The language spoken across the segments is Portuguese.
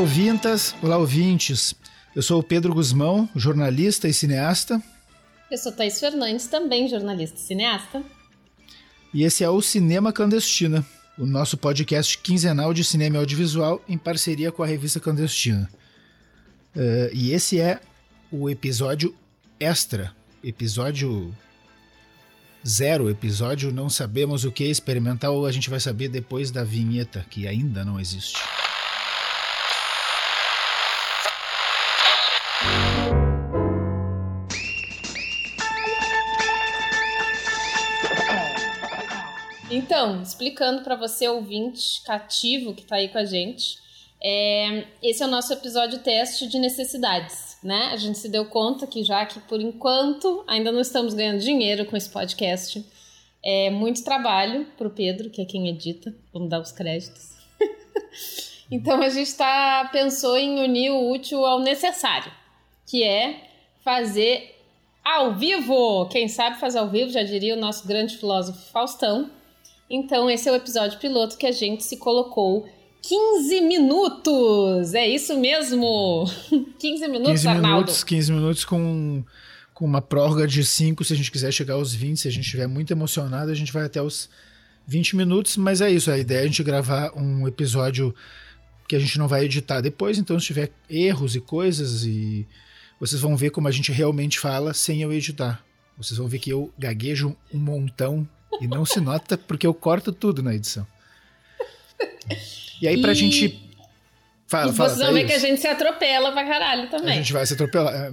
Olá, ouvintas, olá, ouvintes. Eu sou o Pedro Guzmão, jornalista e cineasta. Eu sou Thaís Fernandes, também jornalista e cineasta. E esse é o Cinema Clandestina, o nosso podcast quinzenal de cinema e audiovisual em parceria com a revista Clandestina. Uh, e esse é o episódio extra, episódio zero, episódio não sabemos o que experimental, a gente vai saber depois da vinheta, que ainda não existe. Então, explicando para você, ouvinte cativo que está aí com a gente, é, esse é o nosso episódio teste de necessidades, né? A gente se deu conta que já que por enquanto ainda não estamos ganhando dinheiro com esse podcast, é muito trabalho para o Pedro, que é quem edita, vamos dar os créditos. então a gente tá, pensou em unir o útil ao necessário, que é fazer ao vivo. Quem sabe fazer ao vivo, já diria o nosso grande filósofo Faustão. Então, esse é o episódio piloto que a gente se colocou 15 minutos! É isso mesmo! 15 minutos, 15 Arnaldo. Minutos, 15 minutos com, com uma prórroga de 5 se a gente quiser chegar aos 20. Se a gente estiver muito emocionado, a gente vai até os 20 minutos. Mas é isso, a ideia é a gente gravar um episódio que a gente não vai editar depois. Então, se tiver erros e coisas, e vocês vão ver como a gente realmente fala sem eu editar. Vocês vão ver que eu gaguejo um montão e não se nota porque eu corto tudo na edição. E aí, pra e... gente. Fala, e fala. Vocês vão ver que a gente se atropela pra caralho também. A gente vai se atropelar. É.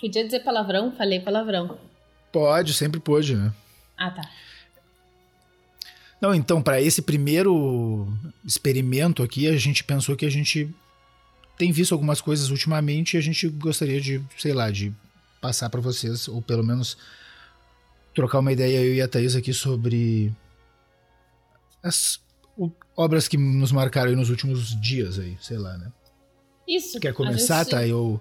Podia dizer palavrão? Falei palavrão. Pode, sempre pode, né? Ah, tá. Não, então, para esse primeiro experimento aqui, a gente pensou que a gente tem visto algumas coisas ultimamente e a gente gostaria de, sei lá, de passar para vocês, ou pelo menos trocar uma ideia eu e a Thaís aqui sobre as o, obras que nos marcaram nos últimos dias aí, sei lá, né? Isso. Quer começar, gente... Thay? Eu...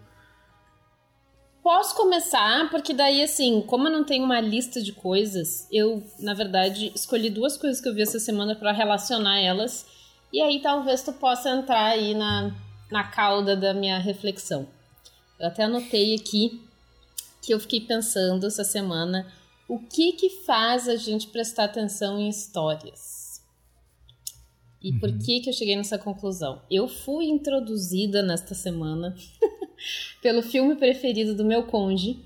Posso começar, porque daí, assim, como eu não tenho uma lista de coisas, eu, na verdade, escolhi duas coisas que eu vi essa semana para relacionar elas. E aí talvez tu possa entrar aí na, na cauda da minha reflexão. Eu até anotei aqui que eu fiquei pensando essa semana o que que faz a gente prestar atenção em histórias? E uhum. por que que eu cheguei nessa conclusão? Eu fui introduzida nesta semana pelo filme preferido do meu conge.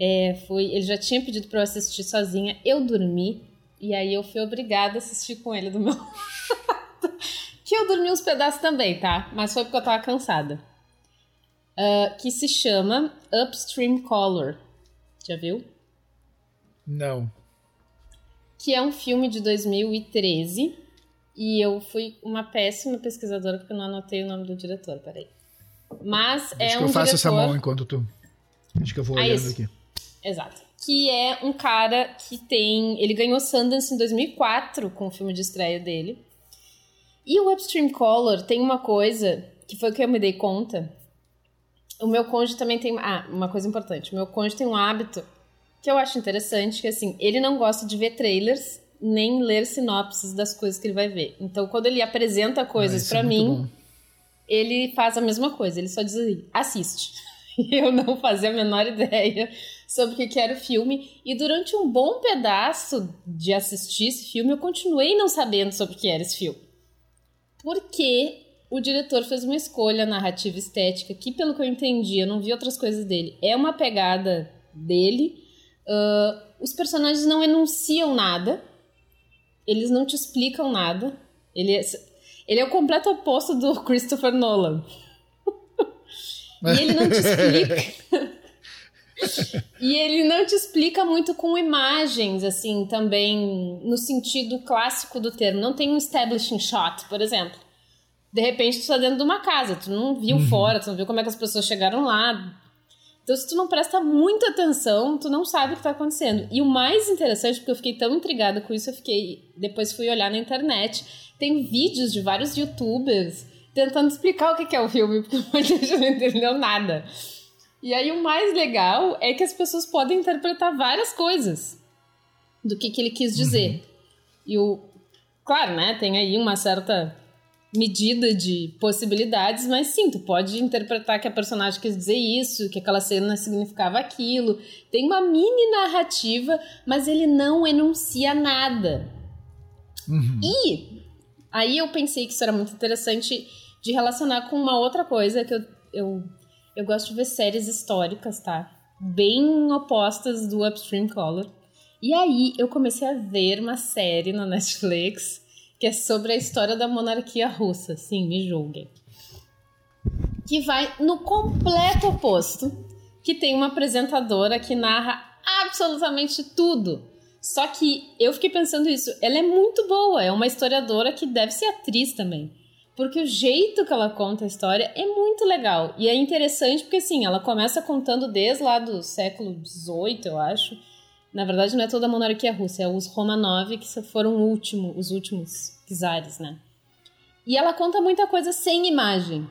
É, foi, ele já tinha pedido para eu assistir sozinha, eu dormi e aí eu fui obrigada a assistir com ele do meu que eu dormi uns pedaços também, tá? Mas foi porque eu tava cansada. Uh, que se chama Upstream Color. Já viu? Não. Que é um filme de 2013. E eu fui uma péssima pesquisadora porque eu não anotei o nome do diretor, peraí. Mas é Acho um que eu faço diretor... essa mão enquanto tu. Acho que eu vou ah, olhando ah, aqui. Exato. Que é um cara que tem. Ele ganhou Sundance em 2004 com o filme de estreia dele. E o Upstream Color tem uma coisa que foi que eu me dei conta. O meu cônjuge também tem. Ah, uma coisa importante. O meu cônjuge tem um hábito que eu acho interessante, que assim, ele não gosta de ver trailers nem ler sinopses das coisas que ele vai ver. Então, quando ele apresenta coisas ah, para é mim, ele faz a mesma coisa, ele só diz assim, assiste. eu não fazia a menor ideia sobre o que era o filme. E durante um bom pedaço de assistir esse filme, eu continuei não sabendo sobre o que era esse filme. Porque o diretor fez uma escolha narrativa estética que, pelo que eu entendi, eu não vi outras coisas dele, é uma pegada dele Uh, os personagens não enunciam nada, eles não te explicam nada. Ele é, ele é o completo oposto do Christopher Nolan. e ele não te explica. e ele não te explica muito com imagens, assim, também no sentido clássico do termo. Não tem um establishing shot, por exemplo. De repente, tu está dentro de uma casa, tu não viu uhum. fora, tu não viu como é que as pessoas chegaram lá, então, se tu não presta muita atenção, tu não sabe o que tá acontecendo. E o mais interessante, porque eu fiquei tão intrigada com isso, eu fiquei. Depois fui olhar na internet. Tem vídeos de vários youtubers tentando explicar o que é o filme, porque muita gente não entendeu nada. E aí o mais legal é que as pessoas podem interpretar várias coisas do que, que ele quis dizer. Uhum. E o Claro, né? Tem aí uma certa medida de possibilidades, mas sim, tu pode interpretar que a personagem quis dizer isso, que aquela cena significava aquilo. Tem uma mini narrativa, mas ele não enuncia nada. Uhum. E aí eu pensei que isso era muito interessante de relacionar com uma outra coisa que eu, eu, eu gosto de ver séries históricas, tá? Bem opostas do Upstream Color. E aí eu comecei a ver uma série na Netflix que é sobre a história da monarquia russa. Sim, me julguem. Que vai no completo oposto, que tem uma apresentadora que narra absolutamente tudo. Só que eu fiquei pensando isso, ela é muito boa, é uma historiadora que deve ser atriz também. Porque o jeito que ela conta a história é muito legal. E é interessante porque, assim, ela começa contando desde lá do século XVIII, eu acho, na verdade, não é toda a monarquia russa, é os Romanov que foram último, os últimos czares, né? E ela conta muita coisa sem imagem.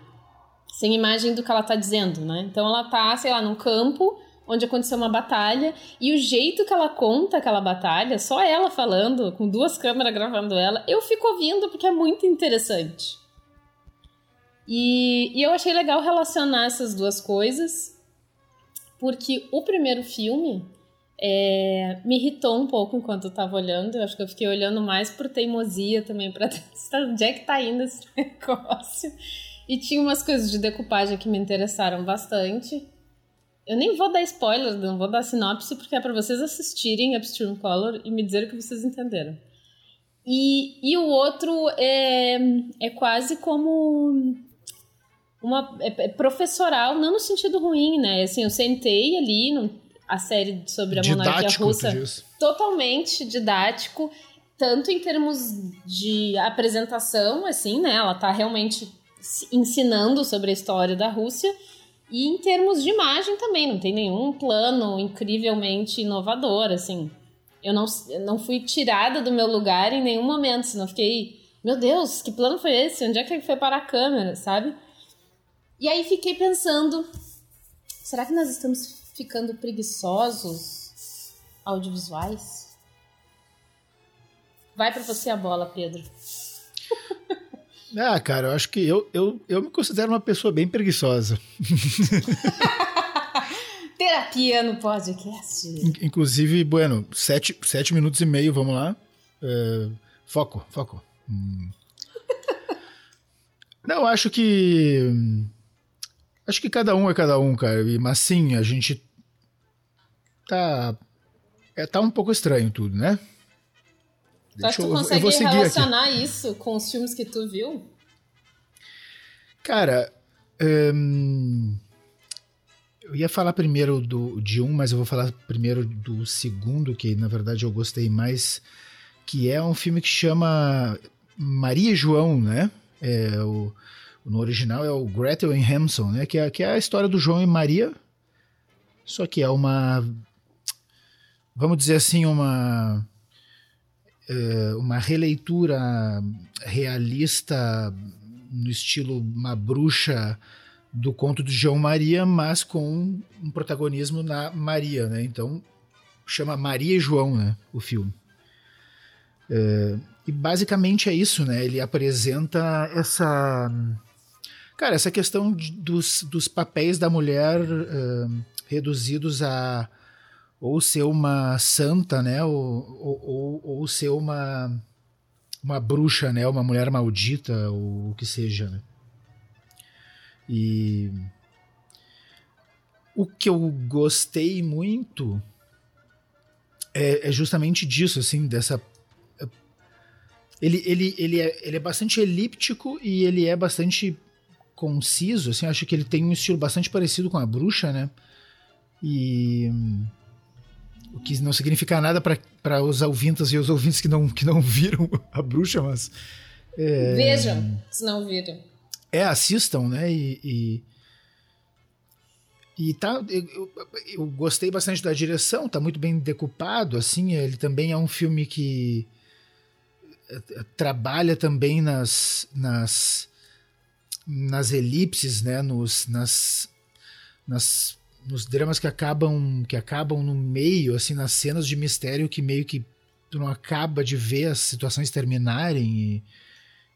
Sem imagem do que ela tá dizendo, né? Então ela tá, sei lá, num campo onde aconteceu uma batalha e o jeito que ela conta aquela batalha, só ela falando, com duas câmeras gravando ela, eu fico ouvindo porque é muito interessante. E, e eu achei legal relacionar essas duas coisas, porque o primeiro filme é, me irritou um pouco enquanto eu tava olhando. Eu acho que eu fiquei olhando mais por teimosia também, pra testar onde é que tá indo esse negócio. E tinha umas coisas de decupagem que me interessaram bastante. Eu nem vou dar spoiler, não vou dar sinopse, porque é para vocês assistirem Upstream Color e me dizer o que vocês entenderam. E, e o outro é, é quase como uma é, é professoral, não no sentido ruim, né? Assim, eu sentei ali, não, a série sobre a didático, monarquia russa totalmente didático, tanto em termos de apresentação, assim, né? Ela tá realmente ensinando sobre a história da Rússia. E em termos de imagem também, não tem nenhum plano incrivelmente inovador, assim. Eu não, eu não fui tirada do meu lugar em nenhum momento, senão fiquei, meu Deus, que plano foi esse? Onde é que foi para a câmera, sabe? E aí fiquei pensando, será que nós estamos ficando preguiçosos audiovisuais? Vai para você a bola, Pedro. Ah, cara, eu acho que eu, eu, eu me considero uma pessoa bem preguiçosa. Terapia no podcast. Inclusive, bueno, sete, sete minutos e meio, vamos lá. É, foco, foco. Hum. Não, acho que. Acho que cada um é cada um, cara. Mas sim, a gente tá. É, tá um pouco estranho tudo, né? Tu acha que tu consegue relacionar aqui. isso com os filmes que tu viu? Cara, hum, eu ia falar primeiro do, de um, mas eu vou falar primeiro do segundo, que na verdade eu gostei mais, que é um filme que chama Maria e João, né? É, o, no original é o Gretel e Hampson, né? Que é, que é a história do João e Maria, só que é uma vamos dizer assim, uma, é, uma releitura realista no estilo uma bruxa do conto de João Maria, mas com um protagonismo na Maria, né? Então chama Maria e João, né? O filme. É, e basicamente é isso, né? Ele apresenta essa, cara, essa questão de, dos, dos papéis da mulher uh, reduzidos a ou ser uma santa, né? Ou, ou, ou, ser uma, uma bruxa, né? Uma mulher maldita, ou o que seja, né? E o que eu gostei muito é, é justamente disso, assim, dessa ele, ele, ele, é, ele é bastante elíptico e ele é bastante conciso, assim, acho que ele tem um estilo bastante parecido com a bruxa, né? E o que não significa nada para os ouvintes e os ouvintes que não, que não viram a bruxa, mas. É, Vejam, se não viram. É, assistam, né? E. e, e tá, eu, eu, gostei bastante da direção, tá muito bem decupado, assim. Ele também é um filme que é, trabalha também nas, nas, nas elipses, né? Nos, nas, nas nos dramas que acabam que acabam no meio, assim, nas cenas de mistério que meio que tu não acaba de ver as situações terminarem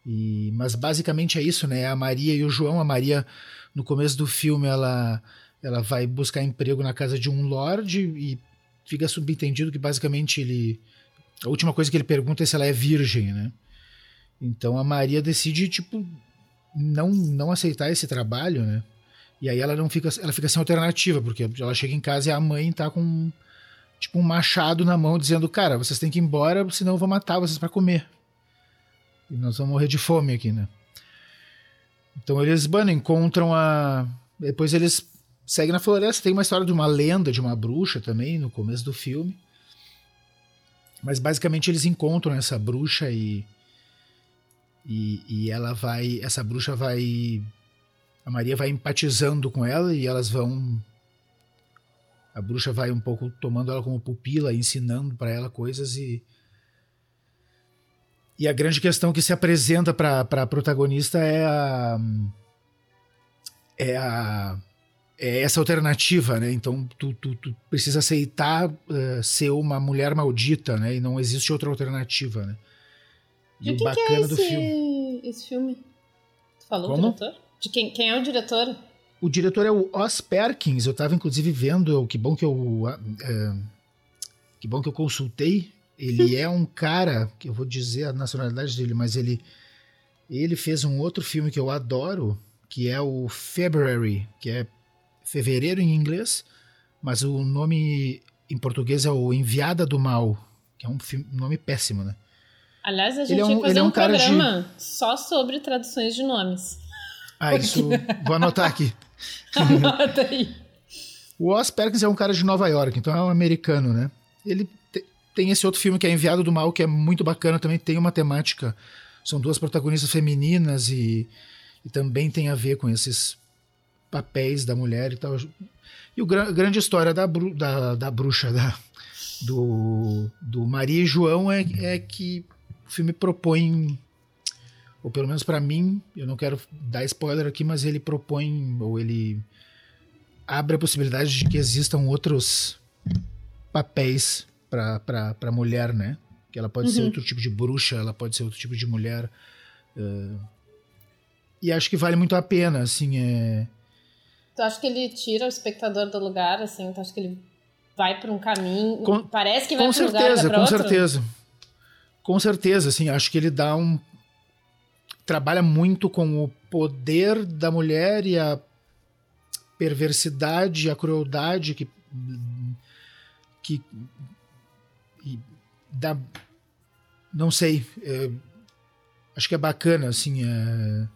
e, e, mas basicamente é isso, né? A Maria e o João, a Maria no começo do filme ela ela vai buscar emprego na casa de um lord e fica subentendido que basicamente ele a última coisa que ele pergunta é se ela é virgem, né? Então a Maria decide tipo não não aceitar esse trabalho, né? E aí ela não fica ela fica sem alternativa, porque ela chega em casa e a mãe tá com tipo um machado na mão dizendo: "Cara, vocês têm que ir embora, senão eu vou matar vocês para comer". E nós vamos morrer de fome aqui, né? Então eles, mano, encontram a depois eles seguem na floresta, tem uma história de uma lenda de uma bruxa também no começo do filme. Mas basicamente eles encontram essa bruxa e e, e ela vai, essa bruxa vai a Maria vai empatizando com ela e elas vão a bruxa vai um pouco tomando ela como pupila, ensinando para ela coisas e e a grande questão que se apresenta para a protagonista é a é a é essa alternativa, né? Então tu, tu, tu precisa aceitar uh, ser uma mulher maldita, né? E não existe outra alternativa, né? E de o bacana que é esse, do filme. Esse filme? Tu falou Como? o diretor? De quem, quem é o diretor? O diretor é o Os Perkins. Eu estava inclusive vendo. Que bom que eu. Uh, que bom que eu consultei. Ele é um cara que eu vou dizer a nacionalidade dele, mas ele ele fez um outro filme que eu adoro, que é o February, que é fevereiro em inglês, mas o nome em português é o Enviada do Mal, que é um, filme, nome péssimo, né? Aliás, a gente ele é um, fazer é um, um programa de... só sobre traduções de nomes. Ah, isso. Vou anotar aqui. Anota aí. O Oz Perkins é um cara de Nova York, então é um americano, né? Ele te, tem esse outro filme que é Enviado do Mal, que é muito bacana, também tem uma temática. São duas protagonistas femininas e, e também tem a ver com esses papéis da mulher e tal. E a grande história da, da, da bruxa, da, do, do Maria e João, é, é que o filme propõe, ou pelo menos para mim, eu não quero dar spoiler aqui, mas ele propõe, ou ele abre a possibilidade de que existam outros papéis para a mulher, né? Que ela pode uhum. ser outro tipo de bruxa, ela pode ser outro tipo de mulher. Uh, e acho que vale muito a pena, assim, é... Tu acha que ele tira o espectador do lugar, assim? Tu acha que ele vai para um caminho... Com, Parece que vai para um lugar, Com certeza, com certeza. Com certeza, assim, acho que ele dá um. Trabalha muito com o poder da mulher e a perversidade, a crueldade que. que. Dá. Não sei. É, acho que é bacana, assim. É,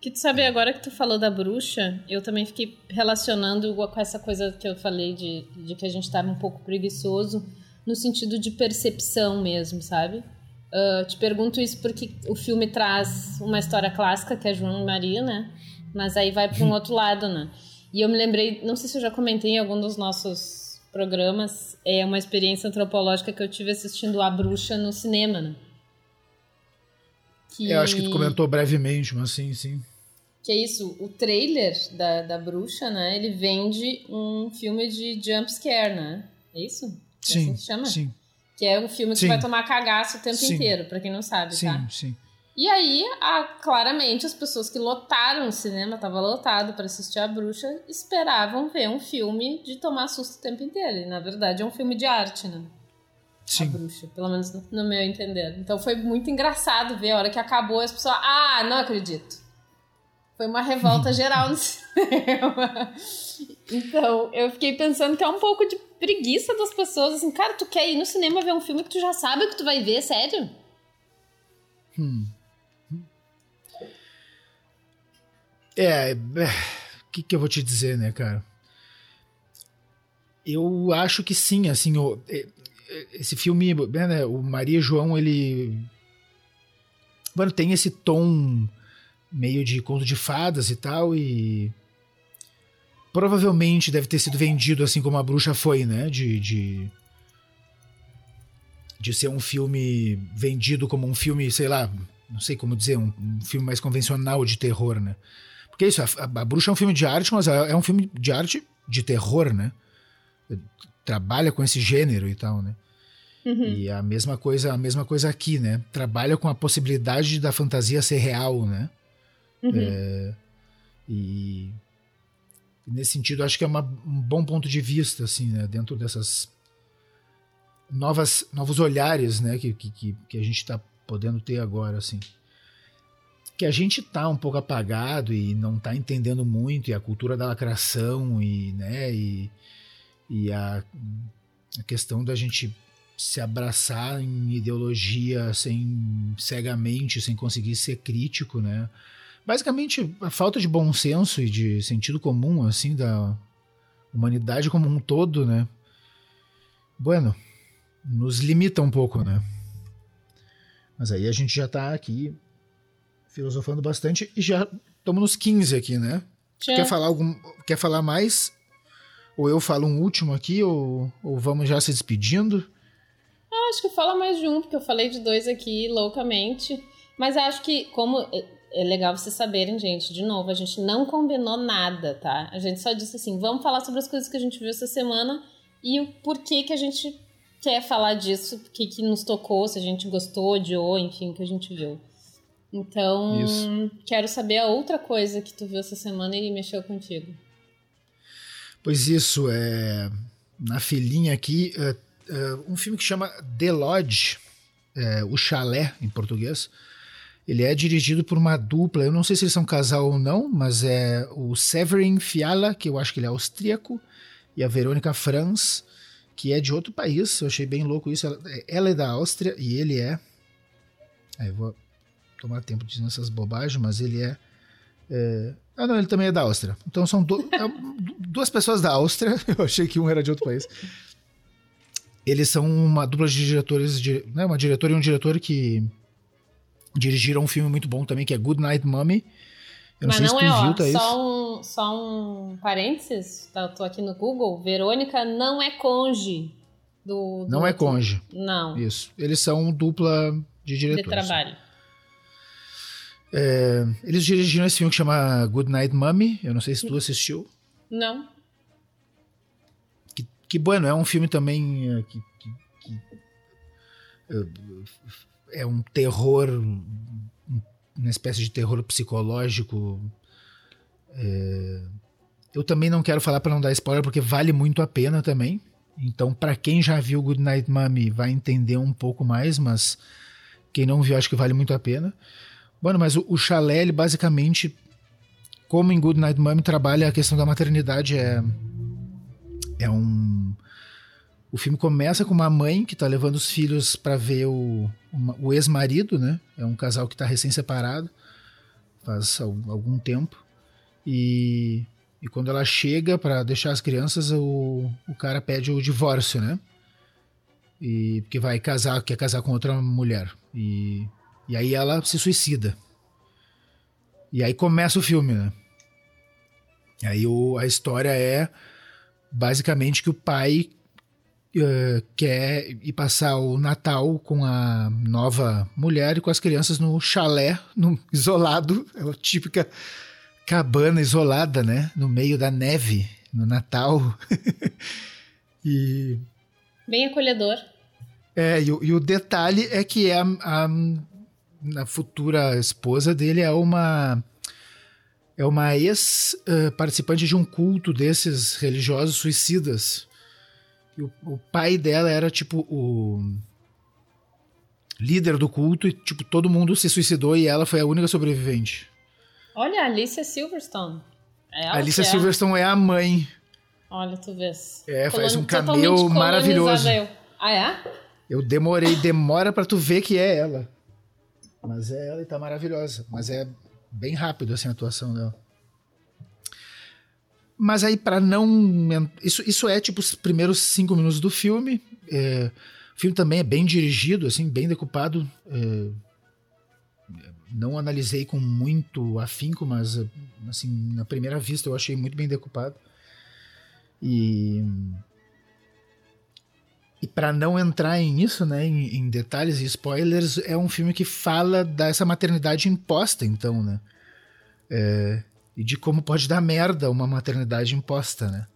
que tu sabe, agora que tu falou da bruxa, eu também fiquei relacionando com essa coisa que eu falei de, de que a gente estava um pouco preguiçoso no sentido de percepção mesmo, sabe? Uh, te pergunto isso porque o filme traz uma história clássica, que é João e Maria, né? Mas aí vai para um outro lado, né? E eu me lembrei, não sei se eu já comentei em algum dos nossos programas, é uma experiência antropológica que eu tive assistindo A Bruxa no cinema, né? Que... Eu acho que tu comentou brevemente, mas sim, sim. Que é isso, o trailer da, da bruxa, né? Ele vende um filme de jump scare, né? É isso? Sim, assim que chama? sim. Que é um filme que sim. vai tomar cagaço o tempo sim. inteiro, para quem não sabe, sim, tá? Sim, sim. E aí, a, claramente, as pessoas que lotaram o cinema, tava lotado para assistir A Bruxa, esperavam ver um filme de tomar susto o tempo inteiro. E, na verdade, é um filme de arte, né? Sim. A Bruxa, pelo menos no meu entender. Então foi muito engraçado ver a hora que acabou as pessoas. Ah, não acredito. Foi uma revolta geral no cinema. Então, eu fiquei pensando que é um pouco de preguiça das pessoas. Assim, cara, tu quer ir no cinema ver um filme que tu já sabe que tu vai ver, sério? Hum. É, o é, que, que eu vou te dizer, né, cara? Eu acho que sim, assim, o, é, é, esse filme, né, o Maria João, ele. Mano, tem esse tom meio de conto de fadas e tal, e provavelmente deve ter sido vendido assim como a bruxa foi, né? De, de, de ser um filme vendido como um filme, sei lá, não sei como dizer, um, um filme mais convencional de terror, né? Porque é isso, a, a, bruxa é um filme de arte, mas é, é um filme de arte de terror, né? Trabalha com esse gênero e tal, né? Uhum. E a mesma coisa, a mesma coisa aqui, né? Trabalha com a possibilidade da fantasia ser real, né? Uhum. É, e nesse sentido, acho que é uma, um bom ponto de vista, assim, né? Dentro dessas novas, novos olhares, né? Que, que, que a gente está podendo ter agora, assim. Que a gente tá um pouco apagado e não tá entendendo muito, e a cultura da lacração, e, né? E, e a, a questão da gente se abraçar em ideologia sem cegamente, sem conseguir ser crítico, né? Basicamente, a falta de bom senso e de sentido comum, assim, da humanidade como um todo, né? Bueno, nos limita um pouco, né? Mas aí a gente já tá aqui filosofando bastante e já estamos nos 15 aqui, né? Quer falar algum, quer falar mais? Ou eu falo um último aqui ou, ou vamos já se despedindo? Ah, acho que fala mais de um, porque eu falei de dois aqui loucamente. Mas acho que como é legal vocês saberem, gente, de novo, a gente não combinou nada, tá? A gente só disse assim, vamos falar sobre as coisas que a gente viu essa semana e o porquê que a gente quer falar disso, o que, que nos tocou, se a gente gostou, odiou, enfim, o que a gente viu. Então, Isso. quero saber a outra coisa que tu viu essa semana e mexeu contigo. Pois isso, é na filhinha aqui, é, é, um filme que chama The Lodge, é, o chalé em português, ele é dirigido por uma dupla, eu não sei se eles são casal ou não, mas é o Severin Fiala, que eu acho que ele é austríaco, e a Verônica Franz, que é de outro país. Eu achei bem louco isso. Ela, ela é da Áustria e ele é. Aí eu vou tomar tempo dizendo essas bobagens, mas ele é, é. Ah, não, ele também é da Áustria. Então são do, é, duas pessoas da Áustria. Eu achei que um era de outro país. Eles são uma dupla de diretores, de, né, uma diretora e um diretor que Dirigiram um filme muito bom também, que é Good Night Mommy. Eu não Mas não é, ó, viu, tá só, um, só um parênteses, tá, eu tô aqui no Google, Verônica não é conge do... do não é conge. Não. Isso. Eles são dupla de diretores. De trabalho. É, eles dirigiram esse filme que chama Good Night Mommy, eu não sei se tu assistiu. Não. Que, que bueno, é um filme também é, que, que, que é um terror, uma espécie de terror psicológico. É... Eu também não quero falar para não dar spoiler, porque vale muito a pena também. Então, para quem já viu Good Night Mommy, vai entender um pouco mais, mas quem não viu, acho que vale muito a pena. Bueno, mas o, o chalé, ele basicamente, como em Good Night Mommy, trabalha a questão da maternidade. É, é um o filme começa com uma mãe que está levando os filhos para ver o, o ex-marido, né? É um casal que está recém-separado, faz algum tempo. E, e quando ela chega para deixar as crianças, o, o cara pede o divórcio, né? E porque vai casar, quer casar com outra mulher. E, e aí ela se suicida. E aí começa o filme, né? Aí o, a história é basicamente que o pai uh, quer ir passar o Natal com a nova mulher e com as crianças no chalé, no, isolado, é a típica cabana isolada, né? No meio da neve, no Natal. e... Bem acolhedor. É, e, e, o detalhe é que a, a, a futura esposa dele é uma é uma ex-participante uh, de um culto desses religiosos suicidas. E o, o pai dela era tipo o líder do culto e tipo todo mundo se suicidou e ela foi a única sobrevivente. Olha, Alicia Silverstone. É Alicia é. Silverstone é a mãe. Olha, tu vês. É, faz um cameo maravilhoso. Ah, é? Eu demorei, demora para tu ver que é ela. Mas é ela e tá maravilhosa. Mas é bem rápido assim a atuação dela. Mas aí, para não. Isso, isso é tipo os primeiros cinco minutos do filme. É, o filme também é bem dirigido, assim, bem decupado. É, não analisei com muito afinco, mas assim, na primeira vista eu achei muito bem decupado. E. E para não entrar em isso, né, em, em, detalhes e spoilers, é um filme que fala dessa maternidade imposta, então, né? É, e de como pode dar merda uma maternidade imposta, né?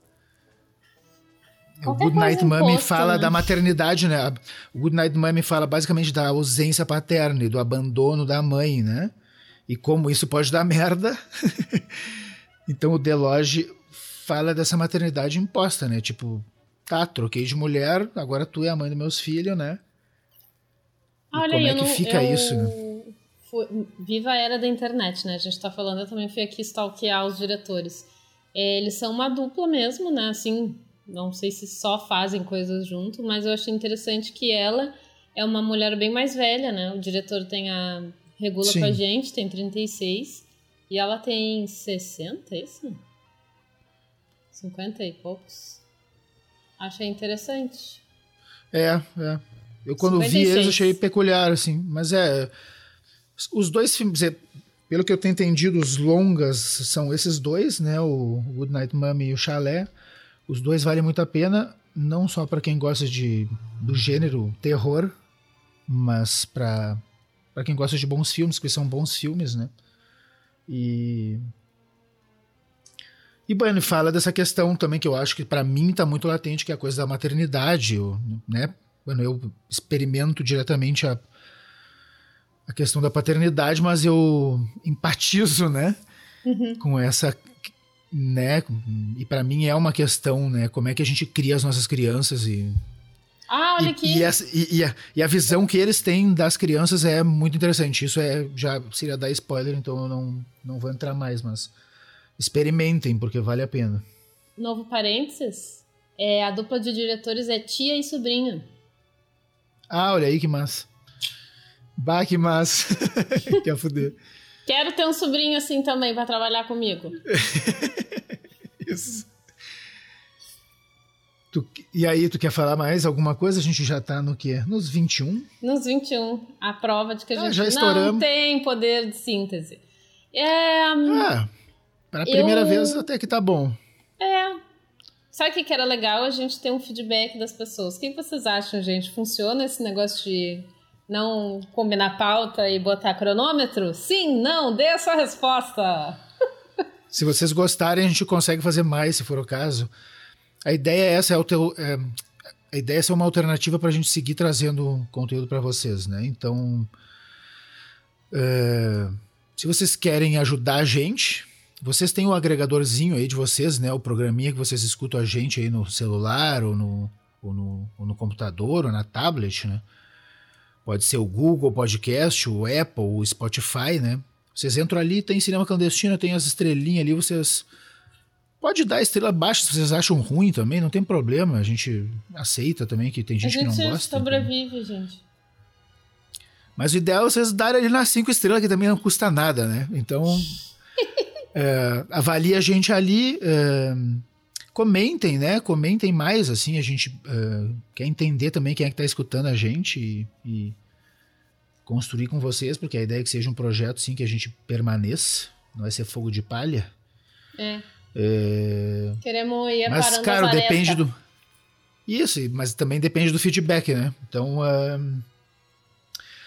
o Good Night Mommy fala né? da maternidade, né? O Good Night Mommy fala basicamente da ausência paterna e do abandono da mãe, né? E como isso pode dar merda. então o Deloge fala dessa maternidade imposta, né? Tipo, tá, troquei de mulher, agora tu é a mãe dos meus filhos, né? E Olha, como é que não, fica eu... isso, né? Fui... Viva a era da internet, né? A gente tá falando, eu também fui aqui stalkear os diretores. É, eles são uma dupla mesmo, né? Assim, não sei se só fazem coisas junto, mas eu achei interessante que ela é uma mulher bem mais velha, né? O diretor tem a. regula Sim. com a gente, tem 36. E ela tem 60, é isso? 50 e poucos. Achei interessante. É, é. Eu quando 56. vi eles achei peculiar, assim. Mas é. Os dois filmes, é, pelo que eu tenho entendido, os longas são esses dois, né? O Good Night Mommy e o Chalé. Os dois valem muito a pena, não só para quem gosta de, do gênero terror, mas para quem gosta de bons filmes, que são bons filmes, né? E e Bunny fala dessa questão também que eu acho que para mim está muito latente, que é a coisa da maternidade, né? Bueno, eu experimento diretamente a, a questão da paternidade, mas eu empatizo, né? Uhum. Com essa né? E para mim é uma questão, né? Como é que a gente cria as nossas crianças e ah, olha aqui. E, essa, e, e, a, e, a, visão que eles têm das crianças é muito interessante. Isso é já seria dar spoiler, então eu não, não vou entrar mais, mas experimentem, porque vale a pena. Novo parênteses, é, a dupla de diretores é tia e sobrinho. Ah, olha aí que massa. Bah, que massa. Quer fuder. Quero ter um sobrinho assim também para trabalhar comigo. Isso. Tu, e aí, tu quer falar mais alguma coisa? A gente já tá no quê? Nos 21? Nos 21. A prova de que a ah, gente não tem poder de síntese. É, ah, para a primeira eu... vez até que tá bom. É. Sabe o que era legal? A gente ter um feedback das pessoas. O que vocês acham, gente? Funciona esse negócio de não combinar pauta e botar cronômetro? Sim, não, dê a sua resposta. se vocês gostarem, a gente consegue fazer mais, se for o caso. A ideia é essa, é o teu, é, a ideia é ser uma alternativa para a gente seguir trazendo conteúdo para vocês, né? Então, é, se vocês querem ajudar a gente, vocês têm o agregadorzinho aí de vocês, né? O programinha que vocês escutam a gente aí no celular ou no, ou no, ou no computador ou na tablet, né? Pode ser o Google Podcast, o Apple, o Spotify, né? Vocês entram ali, tem cinema clandestino, tem as estrelinhas ali, vocês. Pode dar estrela baixa se vocês acham ruim também, não tem problema. A gente aceita também que tem gente, gente que não gosta. sobrevive, então. gente. Mas o ideal é vocês darem ali nas cinco estrelas, que também não custa nada, né? Então. é, avalie a gente ali. É, comentem, né? Comentem mais, assim, a gente uh, quer entender também quem é que está escutando a gente e, e, construir com vocês, porque a ideia é que seja um projeto, sim, que a gente permaneça, não vai ser fogo de palha. É. é... Queremos ir Mas, cara, depende do... Isso, mas também depende do feedback, né? Então, uh,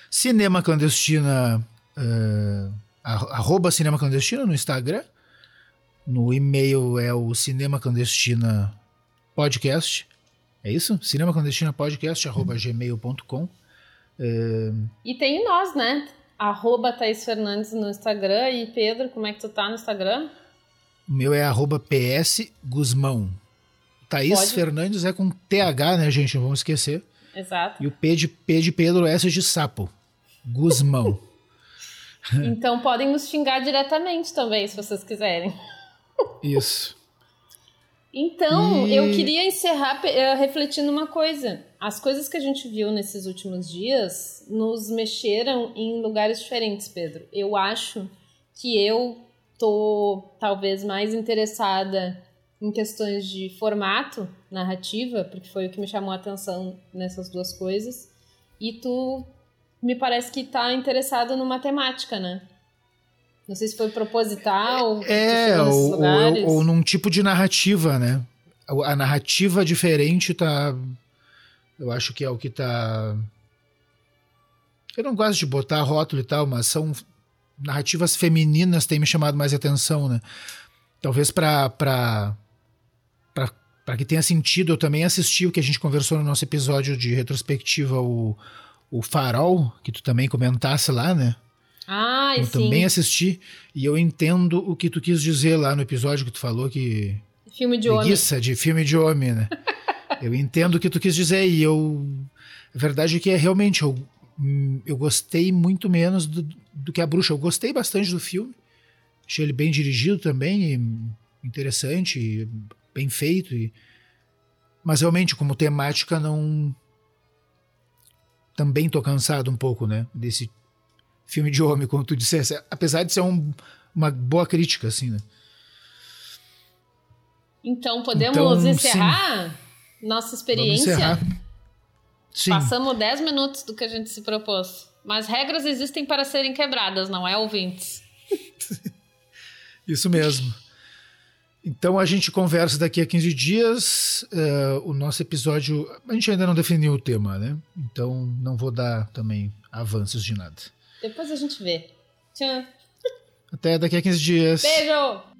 Cinema Clandestina, uh, arroba Cinema Clandestina no Instagram, no e-mail é o Cinema Clandestina Podcast. É isso? Cinema Clandestina Podcast, arroba gmail.com. É... E tem nós, né? Arroba Thaís Fernandes no Instagram. E Pedro, como é que tu tá no Instagram? O meu é arroba PS Guzmão. Thaís Pode. Fernandes é com TH, né, gente? Não vamos esquecer. Exato. E o P de, P de Pedro, S de sapo. Guzmão. então podem nos xingar diretamente também, se vocês quiserem. Isso. Então, e... eu queria encerrar uh, refletindo uma coisa. As coisas que a gente viu nesses últimos dias nos mexeram em lugares diferentes, Pedro. Eu acho que eu tô talvez mais interessada em questões de formato, narrativa, porque foi o que me chamou a atenção nessas duas coisas. E tu me parece que tá interessada no matemática, né? Não sei se foi proposital. É, ou, ou, ou, num tipo de narrativa, né? A narrativa diferente tá. Eu acho que é o que tá. Eu não gosto de botar rótulo e tal, mas são narrativas femininas têm me chamado mais atenção, né? Talvez para para para que tenha sentido, eu também assisti o que a gente conversou no nosso episódio de retrospectiva, o, o Farol, que tu também comentasse lá, né? Ah, eu sim. também assisti e eu entendo o que tu quis dizer lá no episódio que tu falou que Filme de homem. preguiça de filme de homem, né? eu entendo o que tu quis dizer e eu a verdade é que é realmente eu eu gostei muito menos do, do que a bruxa. Eu gostei bastante do filme. Achei ele bem dirigido também, interessante, e bem feito. E... Mas realmente, como temática, não. Também tô cansado um pouco, né? Desse filme de homem, como tu dissesse. Apesar de ser um, uma boa crítica, assim, né? Então, podemos Então, encerrar nossa Vamos experiência? encerrar. Sim. Passamos 10 minutos do que a gente se propôs. Mas regras existem para serem quebradas, não é, ouvintes? Isso mesmo. Então a gente conversa daqui a 15 dias. eh, o nosso episódio. A gente ainda não definiu o tema, né? Então não vou dar também avanços de nada. Depois a gente vê. Tchau. Até daqui a 15 dias. Beijo!